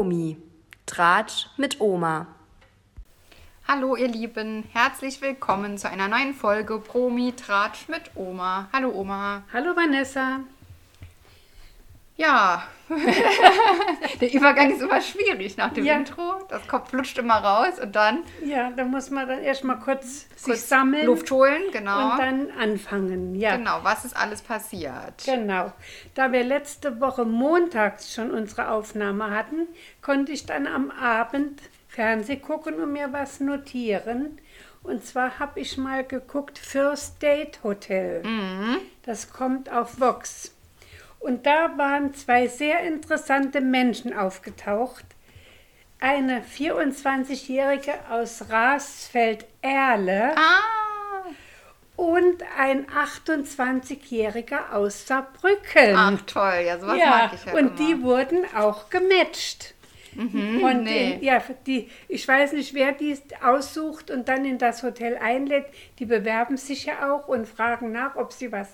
Promi. Tratsch mit Oma. Hallo ihr Lieben, herzlich willkommen zu einer neuen Folge Promi Tratsch mit Oma. Hallo Oma. Hallo Vanessa. Ja, der Übergang ist immer schwierig nach dem Ja. Intro. Das Kopf flutscht immer raus und dann Ja, da muss man dann erstmal kurz, sich kurz sammeln Luft holen, genau. und dann anfangen. Ja, Genau, was ist alles passiert? genau. Da wir letzte Woche montags schon unsere Aufnahme hatten, konnte ich dann am Abend Fernseh gucken und mir was notieren. Und zwar habe ich mal geguckt First Date Hotel. Das kommt auf Vox. Und da waren zwei sehr interessante Menschen aufgetaucht. Eine 24-Jährige aus Rasfeld-Erle Ah, und ein 28-Jähriger aus Saarbrücken. ach toll, ja, sowas ja, mag ich ja und immer. die wurden auch gematcht. und Mhm, nee. in, ja, die, ich weiß nicht, wer die aussucht und dann in das Hotel einlädt. Die bewerben sich ja auch und fragen nach, ob sie was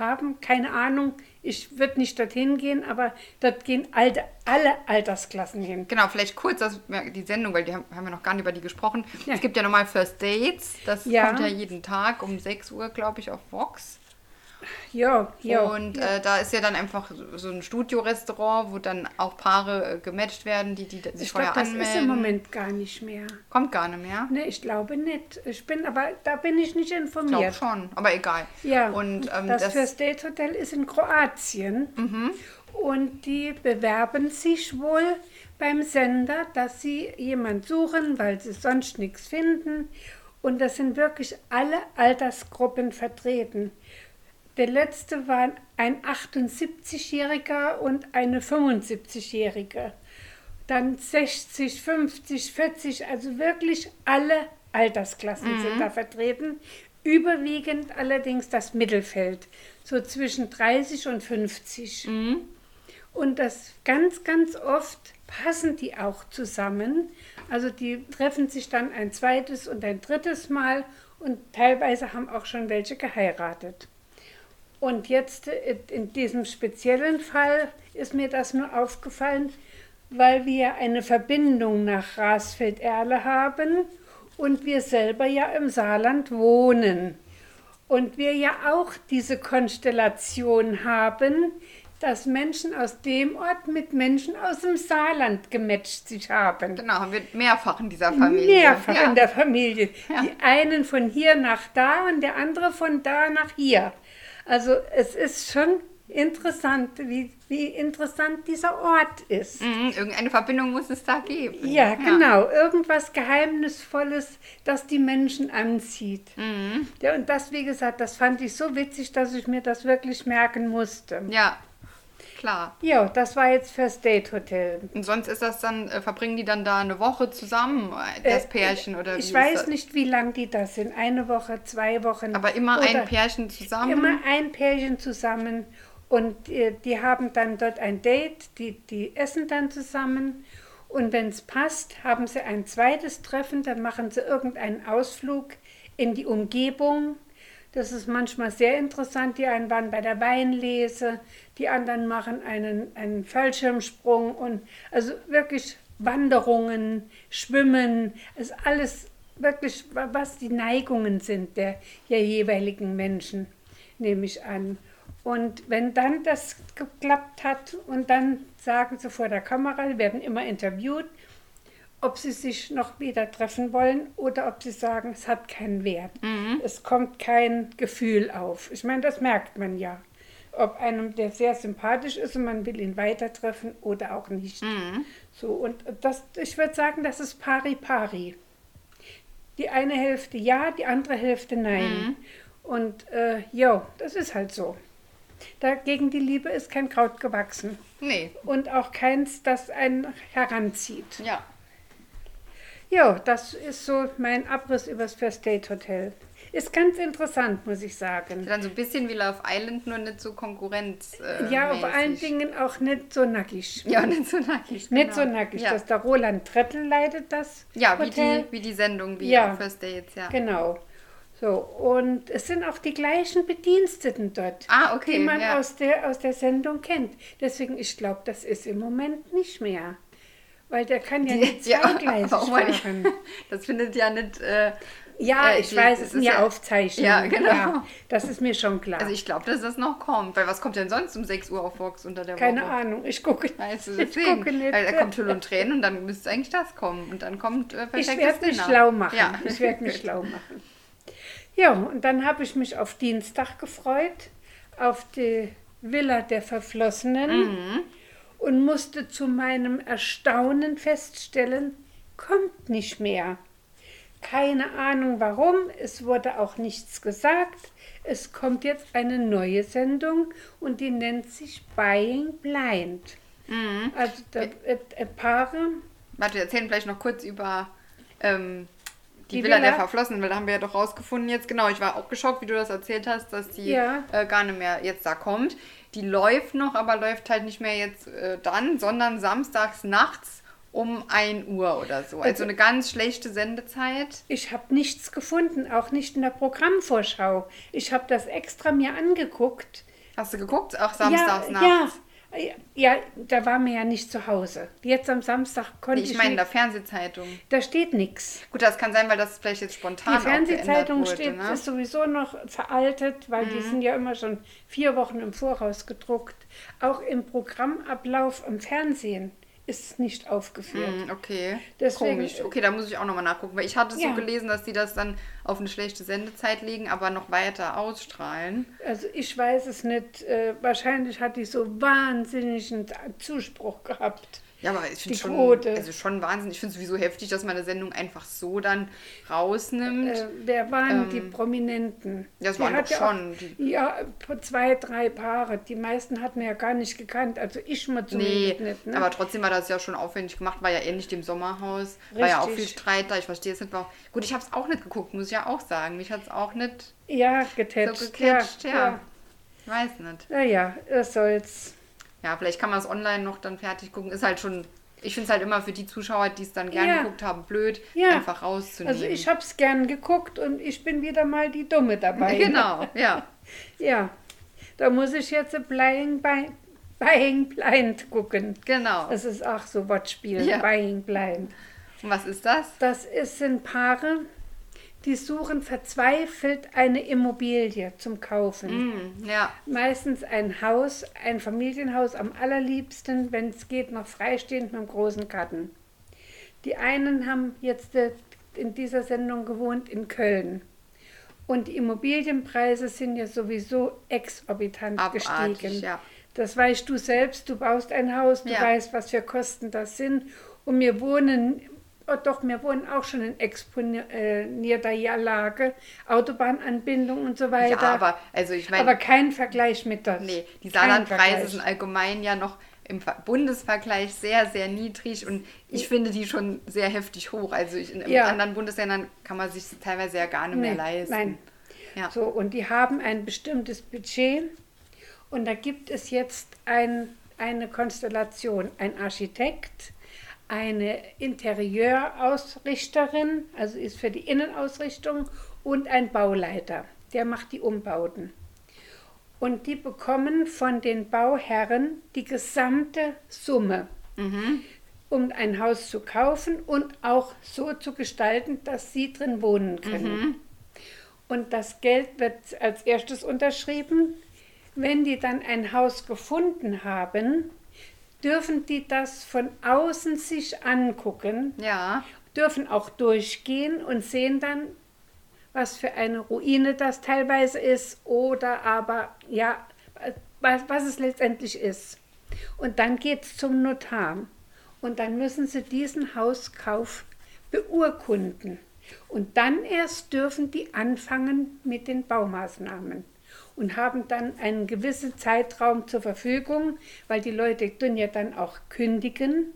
haben. Keine Ahnung. Ich würde nicht dorthin gehen, aber dort gehen alte, alle Altersklassen hin. Genau, vielleicht kurz das, die Sendung, weil die haben, haben wir noch gar nicht über die gesprochen. Ja. Es gibt ja nochmal First Dates, das Ja. kommt ja jeden Tag um 6 Uhr, glaube ich, auf Vox. Ja, ja. Und äh, da ist ja dann einfach so- ein Studiorestaurant, wo dann auch Paare äh, gematcht werden, die, die sich ich vorher glaube, das anmelden. ist im Moment gar nicht mehr. Kommt gar nicht mehr. Ne, ich glaube nicht. Ich bin, aber da bin ich nicht Ich glaube informiert. schon, aber egal. Ja, Und ähm, das, das, First Date Hotel ist in Kroatien. Und die bewerben sich wohl beim Sender, dass sie jemand suchen, weil sie sonst nichts finden. Und das sind wirklich alle Altersgruppen vertreten. Der letzte war ein 78-Jähriger und eine 75-Jährige. Dann 60, 50, 40, also wirklich alle Altersklassen sind da vertreten. Überwiegend allerdings das Mittelfeld, so zwischen 30 und 50. Und das ganz, ganz oft passen die auch zusammen. Also die treffen sich dann ein zweites und ein drittes Mal und teilweise haben auch schon welche geheiratet. Und jetzt äh, in diesem speziellen Fall ist mir das nur aufgefallen, weil wir eine Verbindung nach Rasfeld-Erle haben und wir selber ja im Saarland wohnen. Und wir ja auch diese Konstellation haben, dass Menschen aus dem Ort mit Menschen aus dem Saarland gematcht sich haben. genau, haben wir mehrfach in dieser Familie. Mehrfach ja. in der Familie. Ja. Die einen von hier nach da und der andere von da nach hier. Also es ist schon interessant, wie, wie interessant dieser Ort ist. Mhm, irgendeine Verbindung muss es da geben. Ja, genau. Irgendwas Geheimnisvolles, das die Menschen anzieht. Mhm. Ja, und das, wie gesagt, das fand ich so witzig, dass ich mir das wirklich merken musste. Ja, klar. Ja, das war jetzt fürs Date Hotel. Und sonst ist das dann, äh, verbringen die dann da eine Woche zusammen, äh, das Äh, Pärchen oder wie Ich weiß nicht, wie lang die das sind. Eine Woche, zwei Wochen. Aber immer ein Pärchen zusammen. Immer ein Pärchen zusammen. Und äh, die haben dann dort ein Date, die, die essen dann zusammen. Und wenn es passt, haben sie ein zweites Treffen, dann machen sie irgendeinen Ausflug in die Umgebung. Das ist manchmal sehr interessant. Die einen waren bei der Weinlese, die anderen machen einen, einen Fallschirmsprung und also wirklich Wanderungen, Schwimmen, ist alles wirklich, wa- was die Neigungen sind der, der jeweiligen Menschen, nehme ich an. Und wenn dann das geklappt hat und dann sagen sie vor der Kamera, werden immer interviewt, ob sie sich noch wieder treffen wollen oder ob sie sagen, es hat keinen Wert. Es kommt kein Gefühl auf. Ich meine, das merkt man ja. Ob einem der sehr sympathisch ist und man will ihn weiter treffen oder auch nicht. So, und das, ich würde sagen, das ist pari pari. Die eine Hälfte ja, die andere Hälfte nein. Und äh, ja, das ist halt so. Dagegen die Liebe ist kein Kraut gewachsen. Nee, Und auch keins, das einen heranzieht. ja. Ja, das ist so mein Abriss über das First Date Hotel. Ist ganz interessant, muss ich sagen. Dann so ein bisschen wie Love Island, nur nicht so Konkurrenz. Äh, Ja, vor allen mäßig. Dingen auch nicht so nackig. Ja, nicht so nackig. Nicht so genau. nackig. Ja, Dass der Roland Trettel leitet das ja wie, Hotel. die, wie die Sendung, wie Ja. auf First Dates, ja. Genau. So, und es sind auch die gleichen Bediensteten dort, Ah, okay, die man ja. aus, der, aus der Sendung kennt. Deswegen, ich glaube, das ist im Moment nicht mehr. Weil der kann ja nicht zweigleisig Oma, die- fahren. das findet ja nicht. Äh, Ja, äh, ich die- weiß, es sind ist ja, ja- Aufzeichnungen. Ja, genau. das ist mir schon klar. also ich glaube, dass das noch kommt. Weil was kommt denn sonst um 6 Uhr auf Vox unter der Keine Woche? Ahnung, ich gucke, Weißt du, ich deswegen. gucke nicht. Weil da kommt Hüll und Tränen und dann müsste eigentlich das kommen. Und dann kommt äh, Ich werde mich schlau machen. Ja. Ich werde mich schlau machen. Ja, und dann habe ich mich auf Dienstag gefreut, auf die Villa der Verflossenen Mhm. Und musste zu meinem Erstaunen feststellen, kommt nicht mehr. Keine Ahnung warum, es wurde auch nichts gesagt. Es kommt jetzt eine neue Sendung und die nennt sich Buying Blind. Mhm. Also da, äh, äh, Paare Warte, wir erzählen vielleicht noch kurz über ähm, die, Die Villa, Villa? der Verflossenen, weil da haben wir ja doch rausgefunden jetzt. Genau, ich war auch geschockt, wie du das erzählt hast, dass die Ja. äh, gar nicht mehr jetzt da kommt. Die läuft noch, aber läuft halt nicht mehr jetzt äh, dann, sondern samstags nachts um 1 Uhr oder so. Also, Also- eine ganz schlechte Sendezeit. Ich habe nichts gefunden, auch nicht in der Programmvorschau. Ich habe das extra mir angeguckt. Hast du geguckt? Auch samstags ja, nachts. ja, ja, da war mir ja nicht zu Hause. Jetzt am Samstag konnte ich, ich meine in der. Fernsehzeitung. Da steht nichts. Gut, das kann sein, weil das vielleicht jetzt spontan Die Fernsehzeitung wurde, steht, ne? Mhm. ist sowieso noch veraltet, weil die sind ja immer schon vier Wochen im Voraus gedruckt. Auch im Programmablauf im Fernsehen ist nicht aufgeführt. Hm, okay. Deswegen- Komisch. Okay, da muss ich auch nochmal nachgucken, weil ich hatte so Ja. gelesen, dass die das dann auf eine schlechte Sendezeit legen, aber noch weiter ausstrahlen. Also ich weiß es nicht. Äh, wahrscheinlich hat die so wahnsinnigen Zuspruch gehabt. Ja, aber ich finde schon, Quote. also schon Wahnsinn. Ich finde es sowieso heftig, dass man eine Sendung einfach so dann rausnimmt. Äh, wer waren Ähm, die Prominenten? das Die waren doch ja auch- schon Ja, zwei, drei Paare. Die meisten hat man ja gar nicht gekannt. Also ich mal nee, zumindest nicht. Ne? aber trotzdem war das ja schon aufwendig gemacht, war ja ähnlich dem Sommerhaus. War ja auch Richtig. viel Streit da. Ich verstehe es nicht. Warum. Gut, ich habe es auch nicht geguckt, muss ich ja auch sagen. Mich hat es auch nicht ja, so getätscht. gecatcht. Ja, ja. Ich weiß nicht. Naja, es soll's. Ja, vielleicht kann man es online noch dann fertig gucken. Ist halt schon, ich finde es halt immer für die Zuschauer, die es dann gerne Ja. geguckt haben, blöd, Ja. einfach rauszunehmen. Also ich habe es gern geguckt und ich bin wieder mal die Dumme dabei. Genau, ja. Ja, da muss ich jetzt Buying, Buying Blind gucken. Genau. Das ist auch so Wortspiel, Ja. Buying Blind. Und was ist das? Das ist, sind Paare, die suchen verzweifelt eine Immobilie zum Kaufen. Hm, ja. Meistens ein Haus, ein Familienhaus am allerliebsten, wenn es geht, noch freistehend mit einem großen Garten. Die einen haben jetzt äh, in dieser Sendung gewohnt in Köln. Und die Immobilienpreise sind ja sowieso exorbitant Abartig, gestiegen. ja. Das weißt du selbst, du baust ein Haus, du Ja. weißt, was für Kosten das sind. Und wir wohnen, oh doch, wir wohnen auch schon in exponierter Lage, Autobahnanbindung und so weiter. Ja, aber, also ich meine, Aber kein Vergleich mit das. nee, die Saarlandpreise sind allgemein ja noch im Ver- Bundesvergleich sehr, sehr niedrig und ich finde die schon sehr heftig hoch. Also ich, in, in Ja. anderen Bundesländern kann man sich teilweise ja gar nicht mehr Nee, leisten. Nein. Ja. So, und die haben ein bestimmtes Budget und da gibt es jetzt ein, eine Konstellation, ein Architekt, eine Interieurausrichterin, also ist für die Innenausrichtung und ein Bauleiter, der macht die Umbauten. Und die bekommen von den Bauherren die gesamte Summe, um ein Haus zu kaufen und auch so zu gestalten, dass sie drin wohnen können. Und das Geld wird als erstes unterschrieben. Wenn die dann ein Haus gefunden haben, dürfen die das von außen sich angucken, Ja, dürfen auch durchgehen und sehen dann, was für eine Ruine das teilweise ist oder aber ja, was, was es letztendlich ist. Und dann geht es zum Notar und dann müssen sie diesen Hauskauf beurkunden. Und dann erst dürfen die anfangen mit den Baumaßnahmen und haben dann einen gewissen Zeitraum zur Verfügung, weil die Leute tun ja dann auch kündigen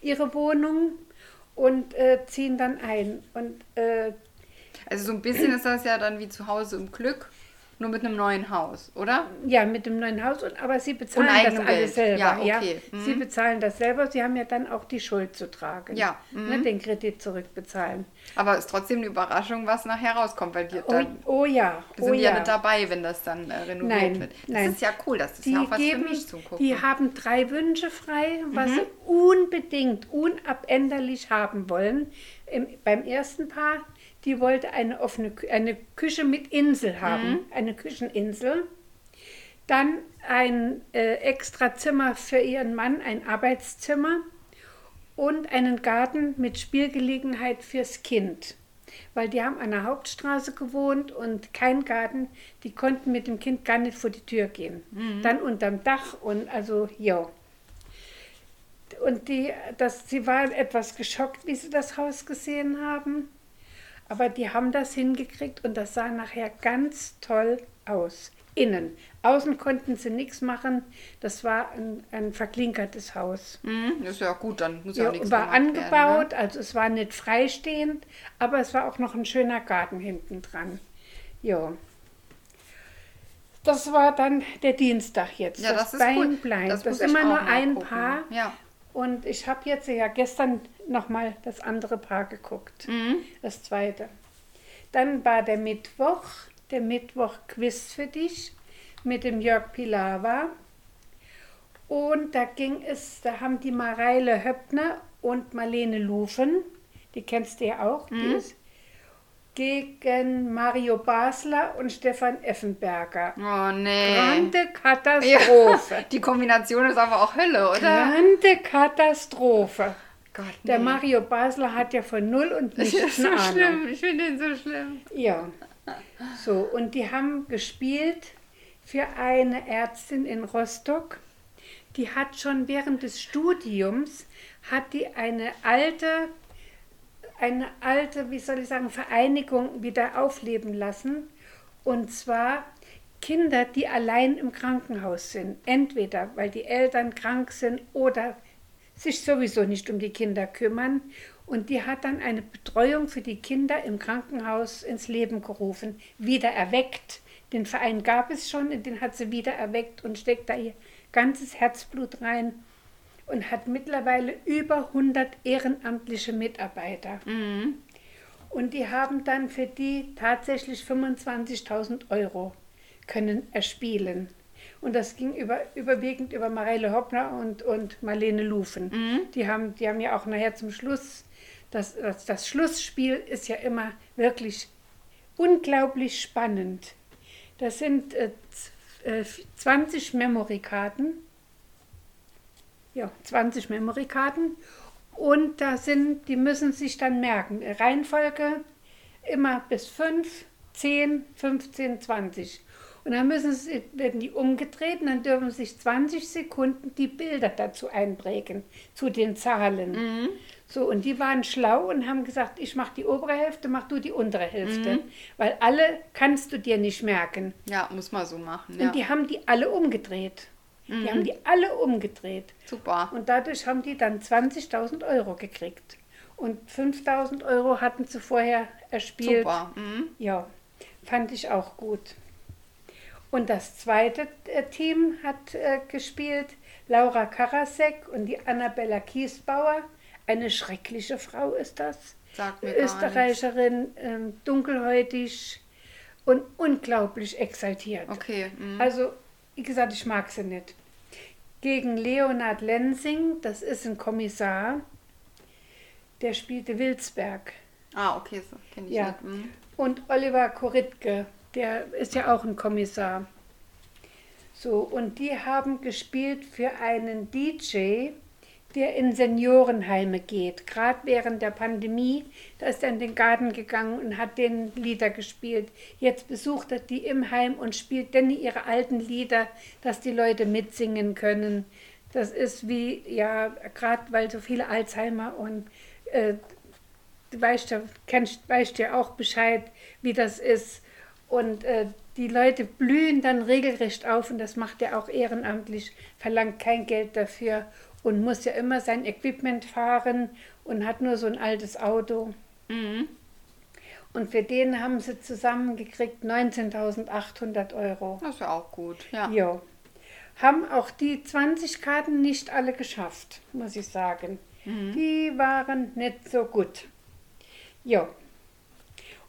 ihre Wohnung und äh, ziehen dann ein. Und äh, also so ein bisschen ist das ja dann wie zu Hause im Glück. Nur mit einem neuen Haus, oder? Ja, mit dem neuen Haus, und, aber sie bezahlen das alles Geld. selber. Ja, Ja, okay. Mhm. Sie bezahlen das selber, sie haben ja dann auch die Schuld zu tragen. Ja, mhm. Ne, den Kredit zurückbezahlen. Aber es ist trotzdem eine Überraschung, was nachher rauskommt, weil die Oh, dann oh ja, sind oh die ja. ja. nicht dabei, wenn das dann äh, renoviert Nein, wird. Das nein. ist ja cool, das ist Die, ja auch was geben, für mich zum Gucken. die haben drei Wünsche frei, was Mhm. sie unbedingt, unabänderlich haben wollen. Im, beim ersten Paar, die wollte eine offene eine Küche mit Insel haben, Mhm. eine Kücheninsel. Dann ein äh, extra Zimmer für ihren Mann, ein Arbeitszimmer und einen Garten mit Spielgelegenheit fürs Kind. Weil die haben an der Hauptstraße gewohnt und kein Garten. Die konnten mit dem Kind gar nicht vor die Tür gehen. Dann unterm Dach und also, ja. Und die, das, sie waren etwas geschockt, wie sie das Haus gesehen haben. Aber die haben das hingekriegt und das sah nachher ganz toll aus. Innen. Außen konnten sie nichts machen. Das war ein, ein verklinkertes Haus. Mhm, das ist ja gut, dann muss ja, Ja, auch nichts war gemacht werden, ne? angebaut, also es war nicht freistehend, aber es war auch noch ein schöner Garten hinten dran. Ja. Das war dann der Dienstag jetzt. Ja, das ist Bein cool. bleibt. Das Das, ist immer nur ein gucken. Paar. Ja. Und ich habe jetzt ja gestern nochmal das andere Paar geguckt. Mhm. Das zweite. Dann war der Mittwoch, der Mittwoch-Quiz für dich mit dem Jörg Pilawa. Und da ging es, da haben die Mareile Höppner und Marlene Lufen, die kennst du ja auch, die ist gegen Mario Basler und Stefan Effenberger. Oh nee. Grande Ja, Katastrophe. die Kombination ist aber auch Hölle, oder? Grande Katastrophe. Gott, Der nee. Mario Basler hat ja von null und Das ist nichts so Ahnung. schlimm. Ich finde den so schlimm. Ja. So, und die haben gespielt für eine Ärztin in Rostock. Die hat schon während des Studiums, hat die eine alte, eine alte, wie soll ich sagen, Vereinigung wieder aufleben lassen. Und zwar Kinder, die allein im Krankenhaus sind. Entweder weil die Eltern krank sind oder sich sowieso nicht um die Kinder kümmern. Und die hat dann eine Betreuung für die Kinder im Krankenhaus ins Leben gerufen, wieder erweckt. Den Verein gab es schon, und den hat sie wieder erweckt und steckt da ihr ganzes Herzblut rein und hat mittlerweile über 100 ehrenamtliche Mitarbeiter. Und die haben dann für die tatsächlich 25.000 Euro können erspielen. Und das ging über, überwiegend über Mareile Hoppner und, und Marlene Lufen. Die, haben, die haben ja auch nachher zum Schluss, das, das, das Schlussspiel ist ja immer wirklich unglaublich spannend. Das sind äh, z- äh, 20 Memory-Karten. Ja, 20 Memory-Karten. Und da sind, die müssen sich dann merken. Reihenfolge immer bis 5, 10, 15, 20. Und dann müssen sie, werden die umgedreht und dann dürfen sich 20 Sekunden die Bilder dazu einprägen, zu den Zahlen. So, und die waren schlau und haben gesagt, ich mache die obere Hälfte, mach du die untere Hälfte. Weil alle kannst du dir nicht merken. Ja, muss man so machen. Ja. Und die haben die alle umgedreht. Die haben die alle umgedreht. Super. Und dadurch haben die dann 20.000 Euro gekriegt. Und 5.000 Euro hatten sie vorher erspielt. Super. Mhm. Ja, fand ich auch gut. Und das zweite äh, Team hat äh, gespielt Laura Karasek und die Annabella Kiesbauer. Eine schreckliche Frau ist das. Sagt mir Österreicherin, ähm, dunkelhäutig und unglaublich exaltiert. Okay. Mhm. Also, wie gesagt, ich mag sie nicht. Gegen Leonard Lensing, das ist ein Kommissar, der spielte Wilsberg. Ah, okay, so kenne ich Ja. nicht. Mhm. Und Oliver Koritke, der ist ja auch ein Kommissar. So, und die haben gespielt für einen DJ, der in Seniorenheime geht. Gerade während der Pandemie, da ist er in den Garten gegangen und hat den Lieder gespielt. Jetzt besucht er die im Heim und spielt dann ihre alten Lieder, dass die Leute mitsingen können. Das ist wie, ja, gerade weil so viele Alzheimer und äh, du weißt ja, kennst, weißt ja auch Bescheid, wie das ist. Und äh, die Leute blühen dann regelrecht auf und das macht er auch ehrenamtlich, verlangt kein Geld dafür und muss ja immer sein Equipment fahren und hat nur so ein altes Auto. Mhm. Und für den haben sie zusammengekriegt 19.800 Euro. Das ist ja auch gut. Ja. Jo. Haben auch die 20 Karten nicht alle geschafft, muss ich sagen. Die waren nicht so gut. Jo.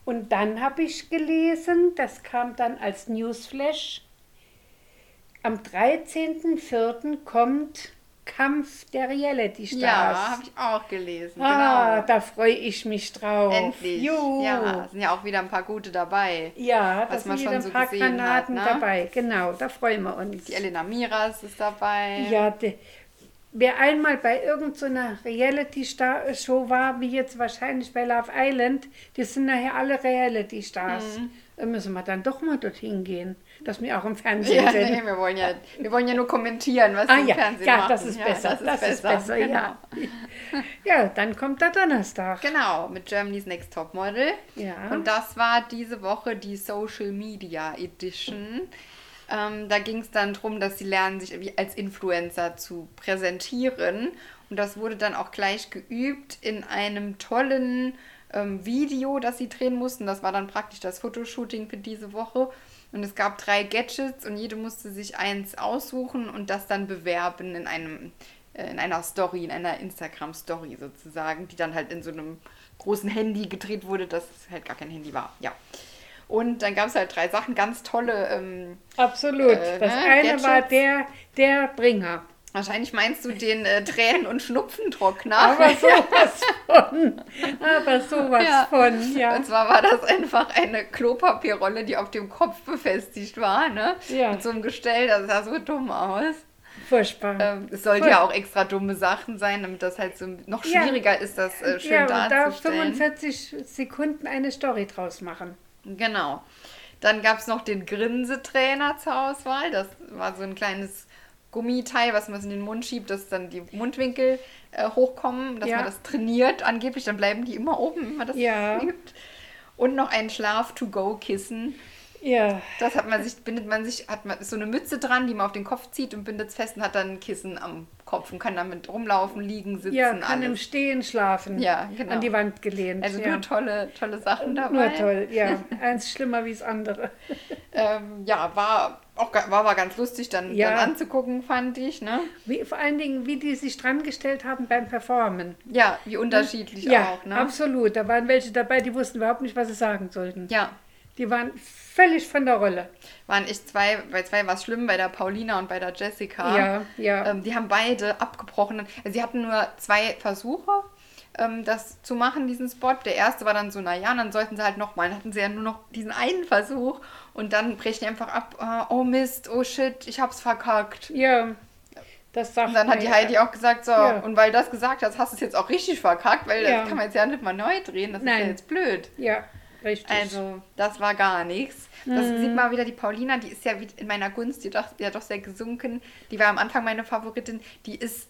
Und dann habe ich gelesen, das kam dann als Newsflash, am 13.04. kommt Kampf der Reality Stars. Ja, habe ich auch gelesen. Ah, genau. da freue ich mich drauf. Endlich. Jo. Ja, sind ja auch wieder ein paar gute dabei. Ja, da sind schon wieder so ein paar gesehen Granaten hat, ne? dabei. Genau, da freuen wir uns. Die Elena Miras ist dabei. Ja, de, wer einmal bei irgendeiner Reality-Show war, wie jetzt wahrscheinlich bei Love Island, die sind nachher alle Reality-Stars. Mhm. Da müssen wir dann doch mal dorthin gehen, dass wir auch im Fernsehen Ja, sind. nee, wir wollen ja, wir wollen ja nur kommentieren, was Ah im ja, Fernsehen ja, machen. das ist besser, das ist besser, genau. ja. Ja, dann kommt der Donnerstag. Genau, mit Germany's Next Top Model. Ja. Und das war diese Woche die Social Media Edition. Ähm, da ging es dann darum, dass sie lernen, sich als Influencer zu präsentieren. Und das wurde dann auch gleich geübt in einem tollen ähm, Video, das sie drehen mussten. Das war dann praktisch das Fotoshooting für diese Woche. Und es gab drei Gadgets und jede musste sich eins aussuchen und das dann bewerben in einem äh, in einer Story, in einer Instagram-Story sozusagen, die dann halt in so einem großen Handy gedreht wurde, das halt gar kein Handy war. Ja. Und dann gab es halt drei Sachen, ganz tolle. Ähm, Absolut. Äh, das ne, eine Gadgets. war der, der Bringer. wahrscheinlich meinst du den äh, Tränen- und Schnupfentrockner. Aber sowas von. Aber sowas Ja. von, ja. Und zwar war das einfach eine Klopapierrolle, die auf dem Kopf befestigt war, ne? Ja. Mit so einem Gestell, das sah so dumm aus. Furchtbar. Ähm, es sollte ja auch extra dumme Sachen sein, damit das halt so noch Ja. schwieriger ist, das äh, schön ja, und da darzustellen. 45 Sekunden eine Story draus machen. Genau. Dann gab es noch den Grinsetrainer zur Auswahl. Das war so ein kleines Gummiteil, was man in den Mund schiebt, dass dann die Mundwinkel äh, hochkommen, dass Ja. man das trainiert angeblich. Dann bleiben die immer oben, wenn man das Ja. übt. Und noch ein Schlaf-to-go-Kissen. Ja, Das hat man sich, bindet man sich, hat man so eine Mütze dran, die man auf den Kopf zieht und bindet es fest und hat dann ein Kissen am Kopf und kann damit rumlaufen, liegen, sitzen, ja kann im alles. Stehen schlafen. Ja, genau. An die Wand gelehnt. Also ja. nur tolle, tolle Sachen dabei. Nur toll, ja. Eins schlimmer wie das andere. Ähm, ja, war auch war, war ganz lustig dann, Ja. dann anzugucken, fand ich, ne? Wie, vor allen Dingen, wie die sich dran gestellt haben beim Performen. Ja, wie unterschiedlich ja, auch, ne? absolut. Da waren welche dabei, die wussten überhaupt nicht, was sie sagen sollten. Ja, Die waren völlig von der Rolle. waren echt zwei, bei zwei war es schlimm, bei der Paulina und bei der Jessica. Ja, ja. Ähm, die haben beide abgebrochen. Also sie hatten nur zwei Versuche, ähm, das zu machen, diesen Spot. Der erste war dann so, naja, dann sollten sie halt nochmal. Dann hatten sie ja nur noch diesen einen Versuch und dann brechen die einfach ab, äh, oh Mist, oh shit, ich hab's verkackt. Ja, das sagt Und dann hat die Heidi auch gesagt, so, Ja. und weil du das gesagt hast, hast du es jetzt auch richtig verkackt, weil Ja. das kann man jetzt ja nicht mal neu drehen, das ist ja Nein. jetzt blöd. Ja, richtig. Also, das war gar nichts. Das Mhm. sieht man wieder, die Paulina, die ist ja in meiner Gunst, die doch, ja doch sehr gesunken. Die war am Anfang meine Favoritin. Die ist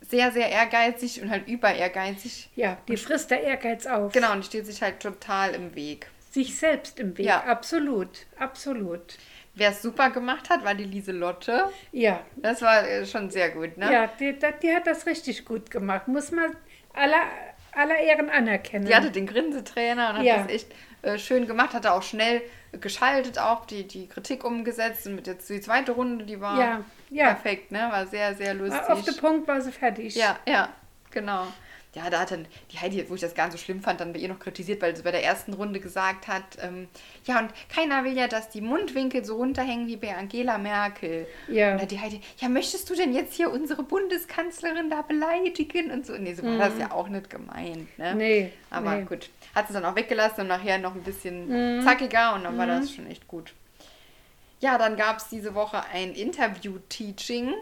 sehr, sehr ehrgeizig und halt über ehrgeizig. ja, die frisst der Ehrgeiz auf. Genau, und steht sich halt total im Weg. Sich selbst im Weg. Ja. Absolut, absolut. Wer es super gemacht hat, war die Lieselotte. Ja, Das war äh, schon sehr gut, ne? ja die, die, die hat das richtig gut gemacht. Muss man aller, aller Ehren anerkennen. Die hatte den Grinsetrainer und hat Ja. das echt äh, schön gemacht, hatte auch schnell geschaltet, auch die, die Kritik umgesetzt und mit jetzt die zweite Runde, die war Ja, ja. perfekt, ne? War sehr, sehr lustig. Auf den Punkt war sie fertig. Ja, ja, genau. Ja, da hat dann die Heidi, wo ich das gar nicht so schlimm fand, dann bei ihr noch kritisiert, weil sie bei der ersten Runde gesagt hat, ähm, ja, und keiner will ja, dass die Mundwinkel so runterhängen wie bei Angela Merkel. Ja. Und dann hat die Heidi, ja, möchtest du denn jetzt hier unsere Bundeskanzlerin da beleidigen und so? Nee, so war das ja auch nicht gemeint, ne? Mhm. Nee, Aber nee. Mhm. gut, hat sie dann auch weggelassen und nachher noch ein bisschen zackiger und dann war das schon echt gut. Ja, dann gab es diese Woche ein Interview-Teaching.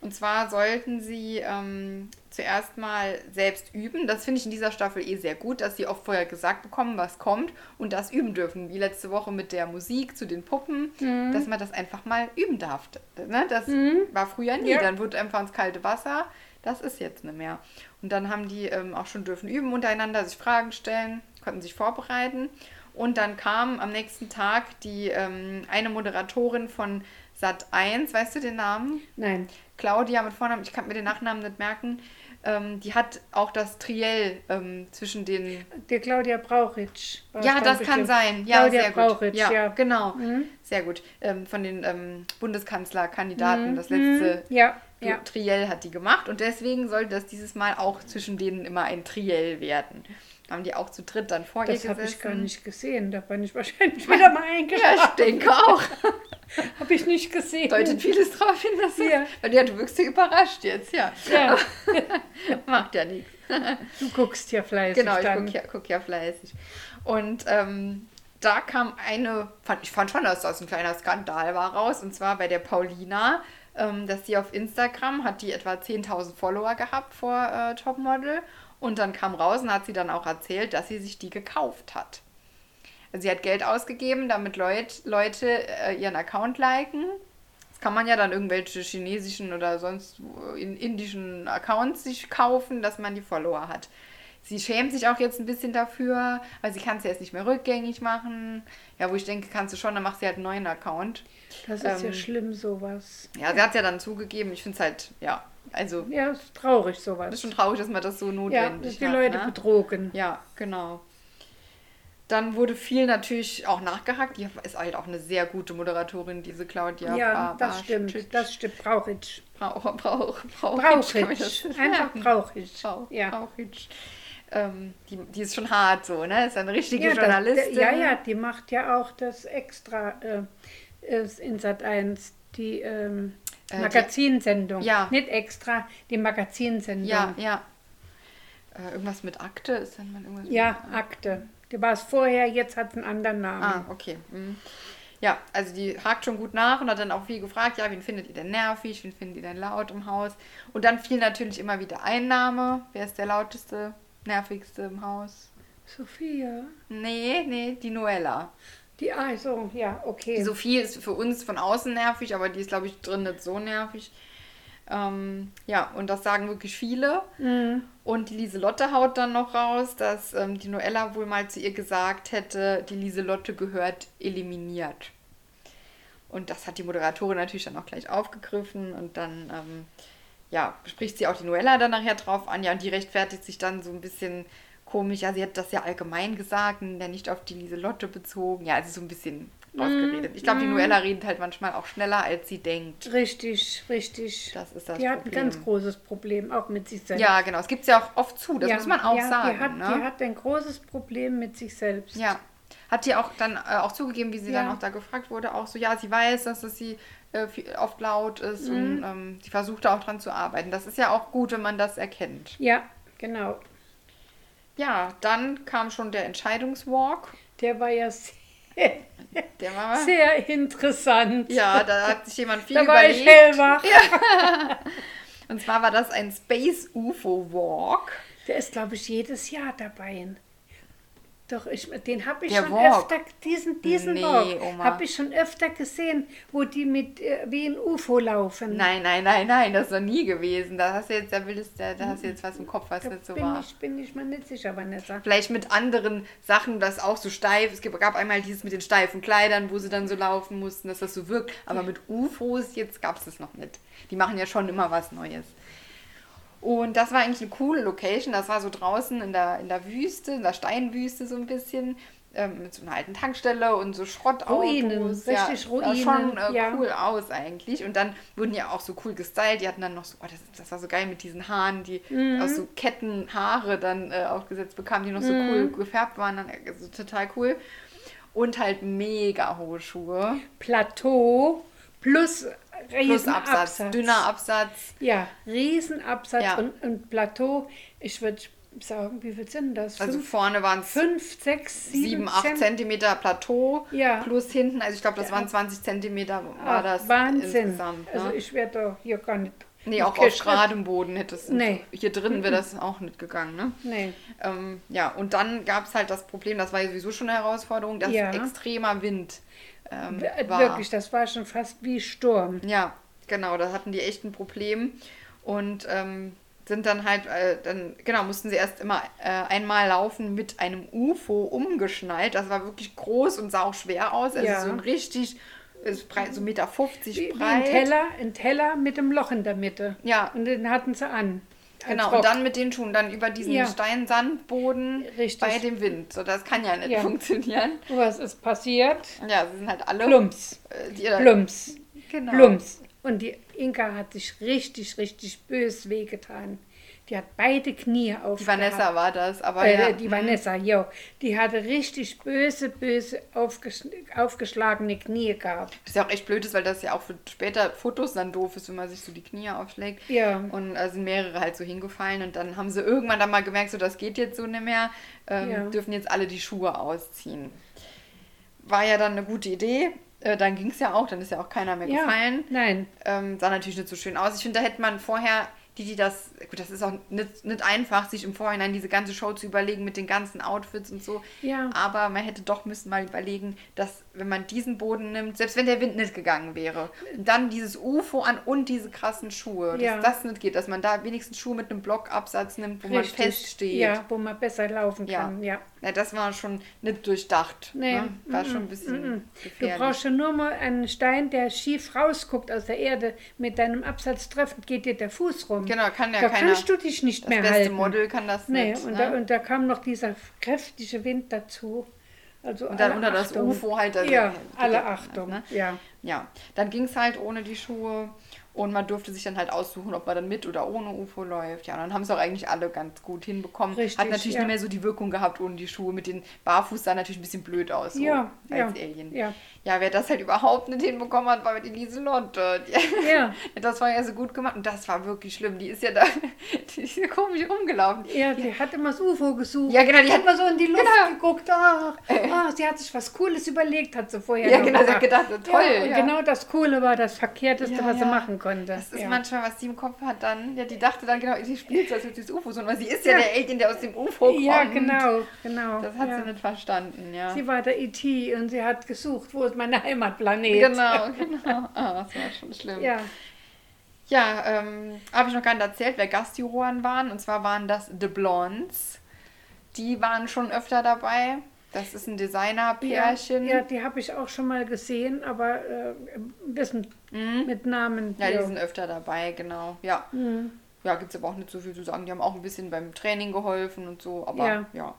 Und zwar sollten sie ähm, zuerst mal selbst üben. Das finde ich in dieser Staffel eh sehr gut, dass sie oft vorher gesagt bekommen, was kommt und das üben dürfen. Wie letzte Woche mit der Musik zu den Puppen, Mhm. dass man das einfach mal üben darf. Ne? Das war früher nie. Ja. Dann wird einfach ins kalte Wasser. Das ist jetzt nicht mehr. Und dann haben die ähm, auch schon dürfen üben untereinander, sich Fragen stellen, konnten sich vorbereiten. Und dann kam am nächsten Tag die ähm, eine Moderatorin von Sat 1, weißt du den Namen? Nein. Claudia mit Vornamen, ich kann mir den Nachnamen nicht merken, ähm, die hat auch das Triell ähm, zwischen den. Die Claudia Brauchitsch. Ja, das kann bestimmt. sein. Ja, Claudia sehr gut. Brauchitsch, ja, ja. genau. Sehr gut. Ähm, von den ähm, Bundeskanzlerkandidaten, das letzte Mhm. Ja, ja. Triell hat die gemacht und deswegen sollte das dieses Mal auch zwischen denen immer ein Triell werden. Haben die auch zu dritt dann vor Das ihr habe gesessen. ich gar nicht gesehen. Da bin ich wahrscheinlich wieder mal Ja, eingeschlafen. ich denke auch. Habe ich nicht gesehen. Deutet vieles darauf hin, dass Ja. weil ja, du wirkst ja überrascht jetzt, ja. Ja, Macht ja nichts. du guckst ja fleißig Genau, ich gucke ja, guck ja fleißig. Und ähm, da kam eine, fand, ich fand schon, dass das ein kleiner Skandal war raus, und zwar bei der Paulina, ähm, dass sie auf Instagram hat die etwa 10.000 Follower gehabt vor äh, Topmodel und dann kam raus und hat sie dann auch erzählt, dass sie sich die gekauft hat. Also sie hat Geld ausgegeben, damit Leut, Leute äh, ihren Account liken. Das kann man ja dann irgendwelche chinesischen oder sonst in indischen Accounts sich kaufen, dass man die Follower hat. Sie schämt sich auch jetzt ein bisschen dafür, weil sie kann es jetzt nicht mehr rückgängig machen. Ja, wo ich denke, kannst du schon, dann machst du halt einen neuen Account. Das ist ja Ähm, schlimm, sowas. Ja, sie hat ja dann zugegeben. Ich finde es halt, ja, also Ja, ist traurig, das sowas. ist schon traurig, dass man das so Ja, notwendig dass die Leute ne? betrogen. Ja, genau. Dann wurde viel natürlich auch nachgehakt. Die ist halt auch eine sehr gute Moderatorin, diese Claudia. Ja, Bra- das stimmt. Bartschitsch. Das stimmt. Brauchitsch. Brauch, Brauch, Brauchitsch, das Brauchitsch. so Einfach? Brauchitsch. Brauch, Ja. Brauchitsch. Ähm, die, die ist schon hart so, ne? Ist eine richtige Ja, das, Journalistin. ja, ja, die macht ja auch das extra äh, ist in Sat 1, die ähm, Äh, Magazinsendung. Ja. Nicht extra, die Magazinsendung. Ja, ja. Äh, irgendwas mit Akte ist dann mal irgendwas Ja, mit, Akte. Die war es vorher, jetzt hat es einen anderen Namen. Ah, okay. Mhm. Ja, also die hakt schon gut nach und hat dann auch viel gefragt, ja, wen findet ihr denn nervig, wen findet ihr denn laut im Haus? Und dann fiel natürlich immer wieder Einnahme. Wer ist der lauteste, nervigste im Haus? Sophia. Nee, nee, die Noella. Die, also, ja, okay. Die Sophie ist für uns von außen nervig, aber die ist, glaube ich, drin nicht so nervig. Ähm, ja, und das sagen wirklich viele. Mhm. Und die Lieselotte haut dann noch raus, dass ähm, die Noella wohl mal zu ihr gesagt hätte, die Lieselotte gehört eliminiert. Und das hat die Moderatorin natürlich dann auch gleich aufgegriffen und dann, ähm, ja, spricht sie auch die Noella dann nachher drauf an. Ja, und die rechtfertigt sich dann so ein bisschen komisch. Ja, sie hat das ja allgemein gesagt und ja nicht auf die Lieselotte bezogen. Ja, also so ein bisschen rausgeredet. Ich glaube, die Noella redet halt manchmal auch schneller, als sie denkt. Richtig, richtig. Das ist das die hat ein Problem. ganz großes Problem, auch mit sich selbst. Ja, genau. Es gibt ja auch oft zu, das Ja, muss man auch ja, sagen. Die hat, ne? die hat ein großes Problem mit sich selbst. Ja. Hat die auch dann äh, auch zugegeben, wie sie Ja. dann auch da gefragt wurde, auch so, ja, sie weiß, dass es sie äh, viel, oft laut ist Mhm. und ähm, sie versucht da auch dran zu arbeiten. Das ist ja auch gut, wenn man das erkennt. Ja, genau. Ja, dann kam schon der Entscheidungswalk. Der war ja sehr, war. sehr interessant. ja, da hat sich jemand viel da war ich überlegt. hellwach. Und zwar war das ein Space UFO Walk. Der ist, glaube ich, jedes Jahr dabei. Doch, ich, den habe ich Der schon Walk. öfter, diesen, diesen Nee, Walk, habe ich schon öfter gesehen, wo die mit äh, wie ein UFO laufen. Nein, nein, nein, nein, das ist noch nie gewesen. Da hast du jetzt, da willst, da, da hast du jetzt was im Kopf, was da nicht so bin, war. ich, bin ich mir nicht sicher, Vanessa. Vielleicht mit anderen Sachen, das auch so steif. Es gab einmal dieses mit den steifen Kleidern, wo sie dann so laufen mussten, dass das so wirkt. Aber mit UFOs jetzt gab es das noch nicht. Die machen ja schon immer was Neues. Und das war eigentlich eine coole Location. Das war so draußen in der, in der Wüste, in der Steinwüste so ein bisschen. Ähm, mit so einer alten Tankstelle und so Schrottautos. Ruinen, ja, richtig Sah Ruinen, schon äh, ja. cool aus eigentlich. Und dann wurden ja auch so cool gestylt. Die hatten dann noch so, oh, das, das war so geil mit diesen Haaren, die Mhm. aus so Kettenhaare dann äh, aufgesetzt bekamen, die noch so cool gefärbt waren. Dann, also total cool. Und halt mega hohe Schuhe. Plateau plus Plus Absatz, Riesenabsatz. dünner Absatz. Ja, Riesenabsatz Ja. und, und Plateau. Ich würde sagen, wie viel sind das? Also fünf, vorne waren es fünf, sechs, sieben, 7, 8 Zent- Zentimeter Plateau. Ja. Plus hinten, also ich glaube, das waren 20 Zentimeter war Ach, das Wahnsinn. insgesamt. Ne? Also ich wäre da hier gar nicht. nee, nicht auch auf geradem Boden hätte es. Nee. Hier drin wäre das auch nicht gegangen, ne? Nee. Ähm, ja, und dann gab es halt das Problem, das war ja sowieso schon eine Herausforderung, dass Ja. extremer Wind ähm, war. Wirklich, das war schon fast wie Sturm. Ja, genau, da hatten die echt ein Problem. Und ähm, sind dann halt, äh, dann, genau, mussten sie erst immer äh, einmal laufen mit einem UFO umgeschnallt. Das war wirklich groß und sah auch schwer aus. Also Ja. so ein richtig, ist breit, so 1,50 Meter Wie, wie breit. ein Teller, ein Teller mit einem Loch in der Mitte. Ja. Und den hatten sie an. Genau, Rock. und dann mit den Schuhen, dann über diesen Ja. Steinsandboden Richtig. bei dem Wind. So, das kann ja nicht Ja. funktionieren. Was ist passiert? Ja, sie sind halt alle. Plumps. Äh, die, Plumps. Genau. Plumps. Und die Inka hat sich richtig, richtig bös wehgetan. Die hat beide Knie Die aufgehabt. Vanessa war das, aber Äh, ja. Die Vanessa, jo. Die hatte richtig böse, böse aufgesch aufgeschlagene Knie gehabt. Das ist ja auch echt blöd ist, weil das ja auch für später Fotos dann doof ist, wenn man sich so die Knie aufschlägt. Ja. Und äh, sind mehrere halt so hingefallen und dann haben sie irgendwann dann mal gemerkt, so das geht jetzt so nicht mehr, ähm, Ja. dürfen jetzt alle die Schuhe ausziehen. War ja dann eine gute Idee. Äh, dann ging es ja auch, dann ist ja auch keiner mehr Ja. gefallen. Nein. Ähm, sah natürlich nicht so schön aus. Ich finde, da hätte man vorher, die, die das, gut, das ist auch nicht, nicht einfach, sich im Vorhinein diese ganze Show zu überlegen mit den ganzen Outfits und so. Ja. Aber man hätte doch müssen mal überlegen, dass wenn man diesen Boden nimmt, selbst wenn der Wind nicht gegangen wäre, dann dieses UFO an und diese krassen Schuhe, dass Ja. das nicht geht, dass man da wenigstens Schuhe mit einem Blockabsatz nimmt, wo man Richtig. feststeht. Ja, wo man besser laufen Ja. kann. Ja. Ja, das war schon nicht durchdacht. Nee. Ne? War mm, schon ein bisschen mm, mm. Du gefährlich. brauchst schon nur mal einen Stein, der schief rausguckt aus der Erde, mit deinem Absatz treffen, geht dir der Fuß rum. Genau, kann ja da keiner- kannst du dich nicht das mehr beste halten. Model kann das nee, nicht. und, ne? da, und da kam noch dieser kräftige Wind dazu. Also Und dann unter das Achtung. UFO halt das- Ja, das- alle das- Achtung. ne? Ja. Ja, dann ging es halt ohne die Schuhe und man durfte sich dann halt aussuchen, ob man dann mit oder ohne UFO läuft. Ja, und dann haben es auch eigentlich alle ganz gut hinbekommen. Richtig, Hat natürlich ja. nicht mehr so die Wirkung gehabt ohne die Schuhe. Mit den Barfuß sah natürlich ein bisschen blöd aus. So, Ja, als ja, Alien. ja. ja, wer das halt überhaupt nicht hinbekommen hat, war die Lieselotte. Ja. das war ja so gut gemacht und das war wirklich schlimm. Die ist ja da, die ist ja komisch rumgelaufen. Ja, die hat immer das UFO gesucht. Ja, genau, die hat- immer so in die Luft Genau. geguckt. Ach, ah, sie hat sich was Cooles überlegt, hat sie vorher Ja, genau, sie hat gedacht, toll, Ja, und ja. genau das Coole war das Verkehrteste, Ja, was sie ja. machen konnte. Das ist ja. manchmal, was sie im Kopf hat dann. Ja, die dachte dann genau, sie spielt so, als würde sie das UFO suchen, weil sie ist ja, Ja. der Alien, der aus dem UFO kommt. Ja, genau, genau. Das hat ja. sie nicht verstanden, ja. Sie war der E.T. und sie hat gesucht, wo ist mein Heimatplanet. Genau, genau. Ah, das war schon schlimm. Ja, Ja, ähm, habe ich noch gar nicht erzählt, wer Gastjuroren waren. Und zwar waren das The Blondes. Die waren schon öfter dabei. Das ist ein ja, Designer-Pärchen. ja, die habe ich auch schon mal gesehen, aber äh, ein bisschen mit Namen. Mhm. Ja, die sind öfter dabei, genau. Ja. Mhm. Ja, gibt es aber auch nicht so viel zu sagen. Die haben auch ein bisschen beim Training geholfen und so, aber ja. Ja.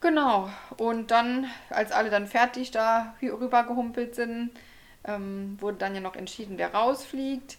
Genau. Und dann, als alle dann fertig da hier rüber gehumpelt sind, ähm, wurde dann ja noch entschieden, wer rausfliegt.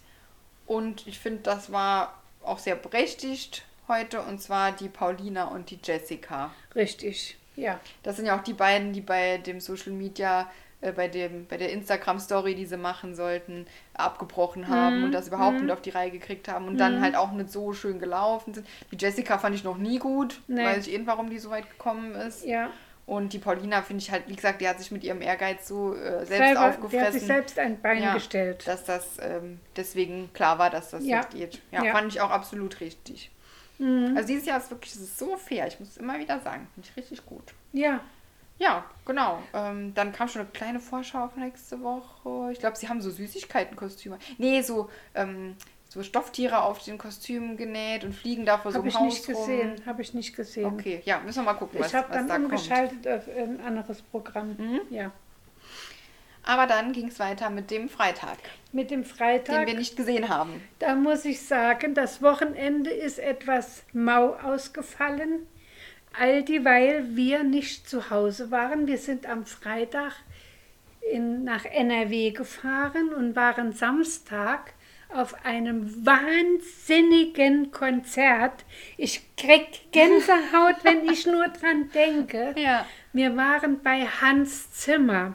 Und ich finde, das war auch sehr berechtigt heute, und zwar die Paulina und die Jessica. Richtig, ja. Das sind ja auch die beiden, die bei dem Social Media, äh, bei, dem, bei der Instagram-Story, die sie machen sollten, abgebrochen haben und das überhaupt nicht auf die Reihe gekriegt haben und dann halt auch nicht so schön gelaufen sind. Die Jessica fand ich noch nie gut, Nee. weiß ich eben, warum die so weit gekommen ist. Ja, Und die Paulina finde ich halt, wie gesagt, die hat sich mit ihrem Ehrgeiz so äh, selbst selber, die aufgefressen. hat sich selbst ein Bein ja, gestellt. Dass das ähm, deswegen klar war, dass das Ja. nicht geht. Ja, Ja. Mhm. fand ich auch absolut richtig. Also dieses Jahr ist wirklich es ist so fair, ich muss es immer wieder sagen. Finde ich richtig gut. Ja, Ja, genau. Ähm, dann kam schon eine kleine Vorschau auf nächste Woche. Ich glaube, sie haben so Süßigkeitenkostüme. Nee, so, ähm, so Stofftiere auf den Kostümen genäht und fliegen da vor so habe einem ich Haus nicht rum. gesehen, habe ich nicht gesehen. Okay, ja, müssen wir mal gucken, was, Ich habe was dann da kommt. Mhm. umgeschaltet auf ein anderes Programm. Ja. Aber dann ging es weiter mit dem Freitag, Mit dem den Freitag, wir nicht gesehen haben. da muss ich sagen, das Wochenende ist etwas mau ausgefallen, all dieweil wir nicht zu Hause waren. Wir sind am Freitag in, nach NRW gefahren und waren Samstag auf einem wahnsinnigen Konzert. Ich krieg Gänsehaut, wenn ich nur dran denke. Ja. Wir waren bei Hans Zimmer.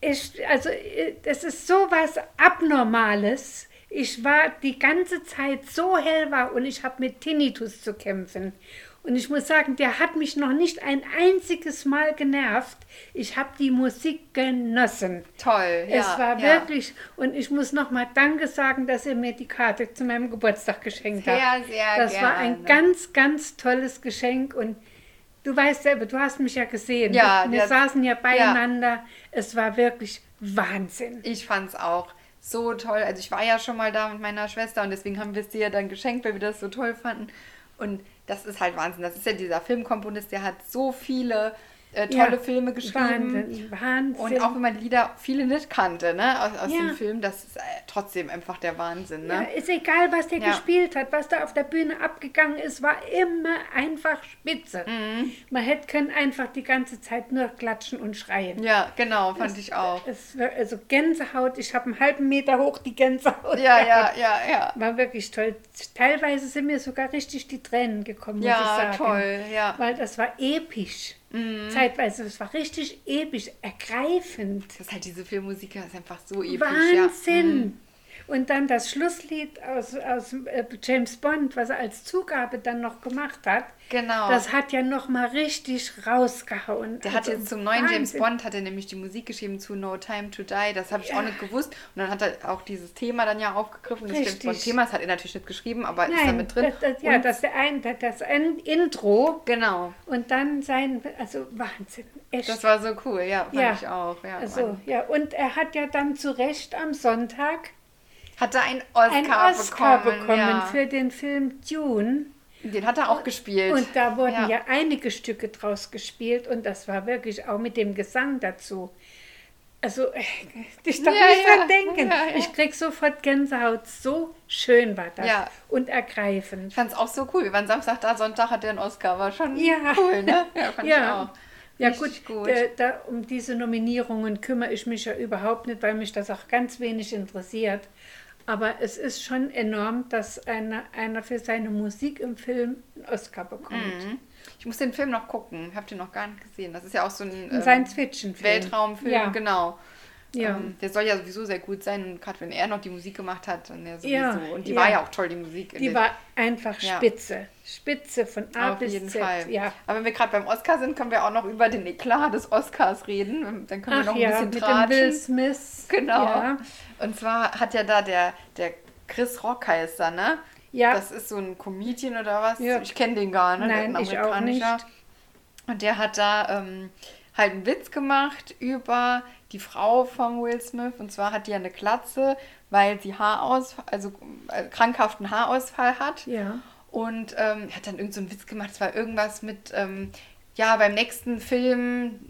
Ich, also, äh, das ist so was Abnormales. Ich war die ganze Zeit so hellwach und ich habe mit Tinnitus zu kämpfen. Und ich muss sagen, der hat mich noch nicht ein einziges Mal genervt. Ich habe die Musik genossen. Toll, ja. es war ja. wirklich, und ich muss nochmal Danke sagen, dass er mir die Karte zu meinem Geburtstag geschenkt Sehr, hat. sehr das war ein ganz, ganz tolles Geschenk und du weißt selber, du hast mich ja gesehen. Ja, wir der- saßen ja beieinander. Es war wirklich Wahnsinn. Ich fand's auch so toll. Also ich war ja schon mal da mit meiner Schwester und deswegen haben wir es dir ja dann geschenkt, weil wir das so toll fanden. Und das ist halt Wahnsinn. Das ist ja dieser Filmkomponist, der hat so viele äh, tolle Ja, Filme geschrieben. Wahnsinn, Wahnsinn. Und auch wenn man Lieder viele nicht kannte, ne, aus, aus Ja. dem Film, das ist äh, trotzdem einfach der Wahnsinn, Ja, ne? ist egal, was der Ja. gespielt hat, was da auf der Bühne abgegangen ist, war immer einfach spitze. Mhm. Man hätte können einfach die ganze Zeit nur klatschen und schreien. Ja, genau, fand ich auch. Es also Gänsehaut, ich habe einen halben Meter hoch die Gänsehaut. Ja, ja, ja, ja. War wirklich toll. Teilweise sind mir sogar richtig die Tränen gekommen, muss ich Ja, sagen. toll, ja. Weil das war episch. Zeitweise, es war richtig episch, ergreifend. Das ist halt diese Filmmusik, das ist einfach so episch, ja. Wahnsinn! Und dann das Schlusslied aus, aus äh, James Bond, was er als Zugabe dann noch gemacht hat, Genau. das hat ja noch mal richtig rausgehauen. Der hat Also jetzt zum neuen James Wahnsinn. Bond hat er nämlich die Musik geschrieben zu No Time to Die. Das habe ich Ja. auch nicht gewusst. Und dann hat er auch dieses Thema dann ja aufgegriffen. Das James Richtig. Bond Thema, das hat er natürlich nicht geschrieben, aber ist da Nein, mit drin. das, das, ja, das, der ein, das, das ein Intro genau. und dann sein, also Wahnsinn, echt. Das war so cool, ja, fand ja, ich auch. Ja, also, Mann. ja, und er hat ja dann zu Recht am Sonntag hat er einen Oscar, einen Oscar bekommen, bekommen. ja. für den Film Dune. Den hat er auch gespielt. Und da wurden Ja. ja. einige Stücke draus gespielt und das war wirklich auch mit dem Gesang dazu. Also, äh, ich darf Ja, nicht dran denken. Ich krieg sofort Gänsehaut. So schön war das Ja. und ergreifend. Ich fand es auch so cool. Wir waren Samstag da, Sonntag hat er einen Oscar. War schon Ja. cool, ne? Ja, fand ich auch. Ja Richtig gut, gut. äh, da, um diese Nominierungen kümmere ich mich ja überhaupt nicht, weil mich das auch ganz wenig interessiert. Aber es ist schon enorm, dass einer, einer für seine Musik im Film einen Oscar bekommt. Mhm. Ich muss den Film noch gucken. Habe den noch gar nicht gesehen. Das ist ja auch so ein Ein ähm, Science-Fiction-Film. Weltraumfilm, Ja. genau. Ja. Ähm, der soll ja sowieso sehr gut sein. Und gerade wenn er noch die Musik gemacht hat, dann ja sowieso. Ja, und die ja. war ja auch toll, die Musik. Die der- war einfach Ja. spitze. Spitze von A auf bis jeden Z. Fall. Ja. Aber wenn wir gerade beim Oscar sind, können wir auch noch über den Eklat des Oscars reden. Dann können wir Ach noch ein bisschen mit dem tratschen. Will Smith. Genau. Und zwar hat ja da der, der Chris Rock heißt er, ne? Ja. Das ist so ein Comedian oder was? Ich kenne den gar nicht. Nein, ein ich auch amerikanischer. nicht. Und der hat da ähm, halt einen Witz gemacht über die Frau von Will Smith. Und zwar hat die ja eine Glatze, weil sie Haarausfall, also äh, krankhaften Haarausfall hat. Ja. Und ähm, er hat dann irgend so einen Witz gemacht. Es war irgendwas mit, ähm, ja, beim nächsten Film,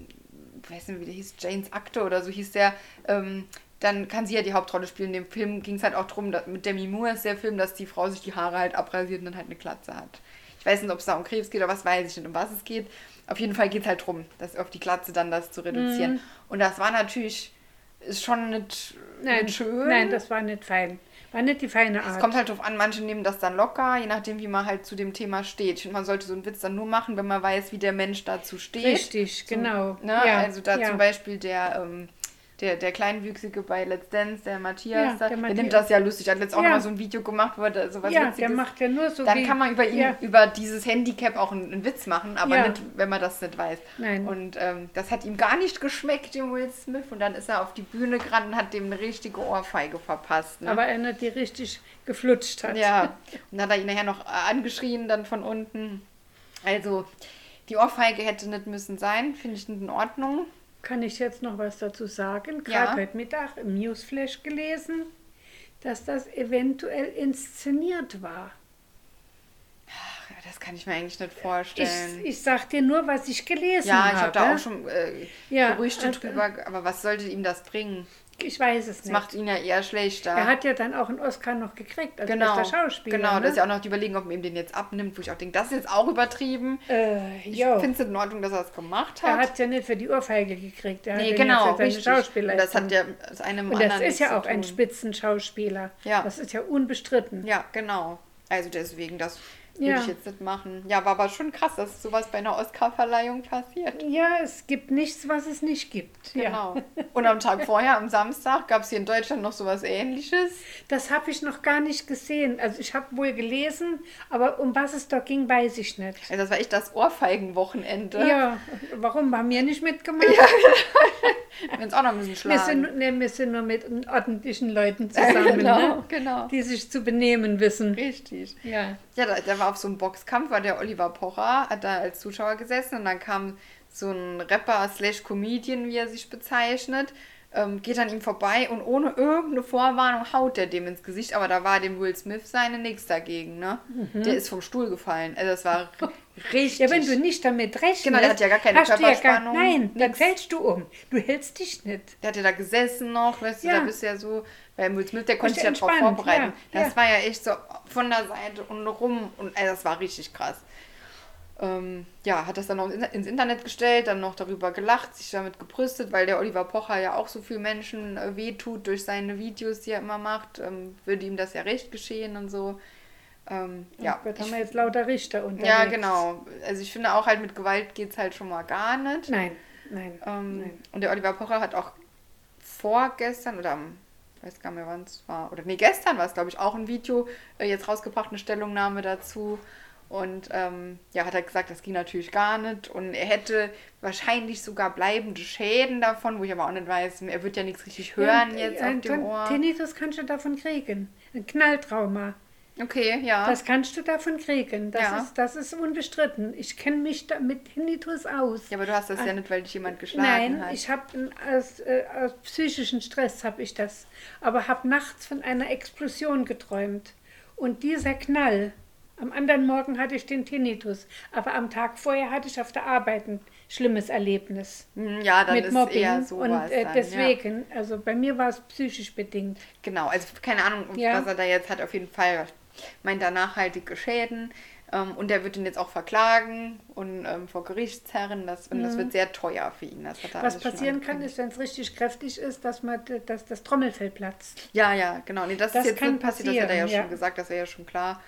ich weiß nicht, wie der hieß, Janes Akte oder so hieß der, ähm, dann kann sie ja die Hauptrolle spielen. In dem Film ging es halt auch darum, mit Demi Moore ist der Film, dass die Frau sich die Haare halt abrasiert und dann halt eine Glatze hat. Ich weiß nicht, ob es da um Krebs geht oder was, weiß ich nicht, um was es geht. Auf jeden Fall geht es halt dass auf die Glatze dann das zu reduzieren. Und das war natürlich, ist schon nicht, Nein, nicht schön. nein, das war nicht fein. War nicht die feine Es Art. kommt halt drauf an, manche nehmen das dann locker, je nachdem, wie man halt zu dem Thema steht. Ich finde, man sollte so einen Witz dann nur machen, wenn man weiß, wie der Mensch dazu steht. Richtig, So, genau. Ne? Ja, also da ja. zum Beispiel der, ähm, der, der Kleinwüchsige bei Let's Dance, der Matthias, Ja, der der, Matthias. nimmt das ja lustig. Hat jetzt auch Ja. mal so ein Video gemacht, wo er da sowas ja, der Witziges macht ja nur so dann kann man über ihn, Ja, über dieses Handicap auch einen, einen Witz machen, aber Ja. nicht, wenn man das nicht weiß. Nein. Und ähm, das hat ihm gar nicht geschmeckt, dem Will Smith. Und dann ist er auf die Bühne gerannt und hat dem eine richtige Ohrfeige verpasst. Ne? aber er nicht die richtig geflutscht hat. Ja, und dann hat er ihn nachher noch angeschrien, dann von unten. Also, die Ohrfeige hätte nicht müssen sein, finde ich nicht in Ordnung. Kann ich jetzt noch was dazu sagen? Ja. Gerade heute Mittag im Newsflash gelesen, dass das eventuell inszeniert war. Ach, ja, das kann ich mir eigentlich nicht Ich, vorstellen. ich sag dir nur, was ich gelesen ja, habe. ich habe da auch schon äh, Ja, Gerüchte also- drüber, aber was sollte ihm das bringen? Ich weiß es Das nicht. macht ihn ja eher schlechter. er hat ja dann auch einen Oscar noch gekriegt als genau, bester Schauspieler. genau, ne? das ist ja auch noch die Überlegung, ob man ihm den jetzt abnimmt, wo ich auch denke, das ist jetzt auch übertrieben. äh, Ich finde es in Ordnung, dass er es gemacht Er hat. hat ja nicht für die Ohrfeige gekriegt. Er nee, hat ja genau, seine richtig. Schauspieler. Das hat ja das eine Und das ist ja auch ein. Spitzenschauspieler. Ja. Das ist ja unbestritten. Ja, genau. Also deswegen, das würde Ja. ich jetzt nicht machen. Ja, war aber schon krass, dass sowas bei einer Oscar-Verleihung passiert. Ja, es gibt nichts, was es nicht gibt. Ja. Genau. Und am Tag vorher, am Samstag, gab es hier in Deutschland noch sowas ähnliches. Das habe ich noch gar nicht gesehen. Also ich habe wohl gelesen, aber um was es da ging, weiß ich nicht. Also das war echt das Ohrfeigenwochenende. Ja, warum haben wir nicht mitgemacht? Wir haben uns auch noch ein bisschen wir, schlagen. sind, nee, wir sind nur mit ordentlichen Leuten zusammen, genau, ne? genau. die sich zu benehmen wissen. Richtig. Ja. Ja, da, da war auf so einem Boxkampf, war der Oliver Pocher, hat da als Zuschauer gesessen und dann kam so ein Rapper slash Comedian, wie er sich bezeichnet, ähm, geht an ihm vorbei und ohne irgendeine Vorwarnung haut der dem ins Gesicht, aber da war dem Will Smith seine nix dagegen, ne? Der ist vom Stuhl gefallen. Also das war Richtig. Ja, wenn du nicht damit rechnest, Genau, der hat ja gar keine ja gar, Körperspannung, Nein, dann nix. fällst du um. Du hältst dich nicht. Der hat ja da gesessen noch, weißt du, Ja. da bist du ja so, weil Will Smith, der konnte sich ja drauf vorbereiten. ja, Das ja. war ja echt so von der Seite und rum und ey, das war richtig krass. Ähm, ja, hat das dann noch ins Internet gestellt, dann noch darüber gelacht, sich damit gebrüstet, weil der Oliver Pocher ja auch so viel Menschen äh, wehtut durch seine Videos, die er immer macht. Ähm, würde ihm das ja recht geschehen und so. Ähm, ja, Gott, haben wir jetzt lauter Richter unterwegs. ja, genau. Also ich finde auch halt mit Gewalt geht es halt schon mal gar nicht. Nein, nein. Ähm, nein. und der Oliver Pocher hat auch vorgestern oder am, weiß gar nicht mehr wann es war, oder nee, gestern war es, glaube ich, auch ein Video äh, jetzt rausgebracht, eine Stellungnahme dazu. Und ähm, ja, hat er gesagt, das ging natürlich gar nicht. Und er hätte wahrscheinlich sogar bleibende Schäden davon, wo ich aber auch nicht weiß, er wird ja nichts richtig hören Ja, jetzt ein auf dem Ohr. Tinnitus kannst du davon kriegen. Ein Knalltrauma. Okay, ja. Das kannst du davon kriegen. Das, Ja. ist, das ist unbestritten. Ich kenne mich da mit Tinnitus aus. ja, aber du hast das ja nicht, weil dich jemand geschlagen Nein, hat. ich habe aus, äh, aus psychischen Stress habe ich das, aber habe nachts von einer Explosion geträumt und dieser Knall. Am anderen Morgen hatte ich den Tinnitus, aber am Tag vorher hatte ich auf der Arbeit ein schlimmes Erlebnis Hm, ja, dann mit ist Mobbing eher sowas und äh, dann, ja. deswegen, also bei mir war es psychisch bedingt. Genau, also keine Ahnung, Ja. was er da jetzt hat. Auf jeden Fall meint er nachhaltige Schäden. Ähm, und er wird ihn jetzt auch verklagen und ähm, vor Gerichtsherren. Das, und das wird sehr teuer für ihn. Mhm. Was passieren kann, ist, wenn es richtig kräftig ist, dass, man, dass das Trommelfell platzt. Ja, ja, genau. Nee, das, Das ist jetzt kann passiert, das hat er ja, passieren, schon ja. gesagt, das wäre ja schon klar.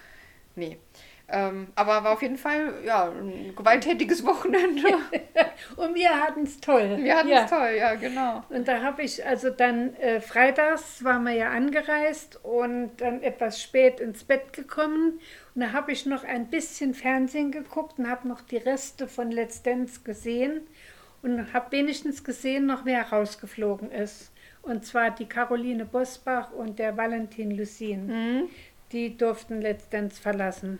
Nee. Ähm, aber war auf jeden Fall ja, ein gewalttätiges Wochenende. Und wir hatten es toll. Wir hatten ja. es toll, ja, genau. Und da habe ich also dann äh, freitags waren wir ja angereist und dann etwas spät ins Bett gekommen. Und da habe ich noch ein bisschen Fernsehen geguckt und habe noch die Reste von Let's Dance gesehen und habe wenigstens gesehen, noch wer rausgeflogen ist. Und zwar die Caroline Bosbach und der Valentin Lucien. Die durften Let's Dance verlassen.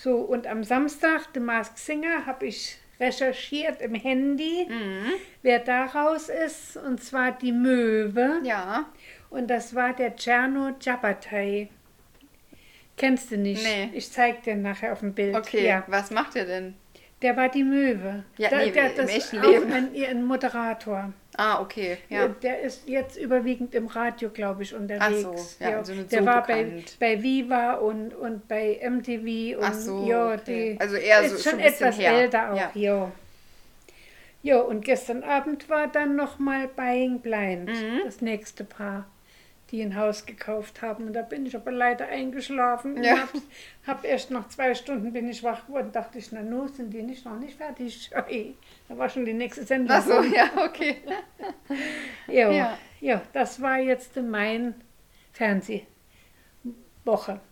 So, und am Samstag, The Mask Singer, habe ich recherchiert im Handy, Mhm. wer da raus ist, und zwar die Möwe. Ja. Und das war der Czerno Jabatai. Kennst du nicht? Nee. Ich zeig dir nachher auf dem Bild. Okay, Ja. was macht er denn? Der war die Möwe. Ja, der, nee, der, im das echten auch Leben. Ein, ein Moderator. Ah, okay, ja. Der ist jetzt überwiegend im Radio, glaube ich, unterwegs. Ach so, ja, also nicht der so war bei, bekannt. bei Viva und, und bei MTV. Und, Ach so, ja, okay. die Also eher so- ist schon schon bisschen etwas her. älter auch. Ja. Ja. ja, und gestern Abend war dann nochmal Buying Blind, Mhm. das nächste Paar, die ein Haus gekauft haben. Und da bin ich aber leider eingeschlafen. Ja. Und hab, erst nach zwei Stunden bin ich wach geworden. Dachte ich, na nu, sind die nicht noch nicht fertig? Ui, da war schon die nächste Sendung. Ach so, ja, okay. Jo, Ja. ja. das war jetzt mein Fernsehwoche.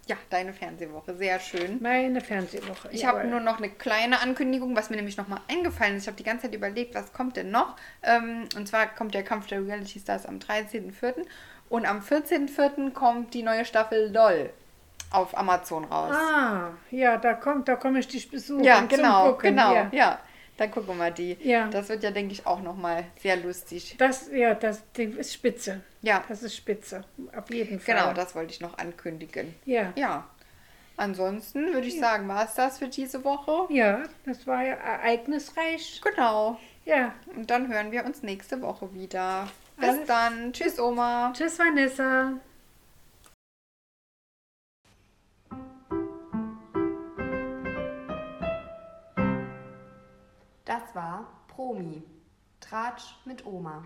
Ja, deine Fernsehwoche, sehr schön. Meine Fernsehwoche. Ich habe nur noch eine kleine Ankündigung, was mir nämlich nochmal eingefallen ist. Ich habe die ganze Zeit überlegt, was kommt denn noch? Ähm, und zwar kommt der Kampf der Reality Stars am 13.04. Und am 14.04. kommt die neue Staffel LOL auf Amazon raus. Ah, ja, da kommt, da komme ich dich besuchen. ja, genau, Gucken, genau. Ja. Ja. dann gucken wir die. Ja. Das wird ja, denke ich, auch nochmal sehr lustig. Das, ja, das ist spitze. Ja. Das ist spitze. Auf jeden Fall. Genau, das wollte ich noch ankündigen. Ja. Ja. Ansonsten würde ich sagen, war es das für diese Woche. Ja, das war ja ereignisreich. Genau. Ja. Und dann hören wir uns nächste Woche wieder. Bis Alles- dann. Tschüss, Oma. Tschüss, Vanessa. Das war Promi. Tratsch mit Oma.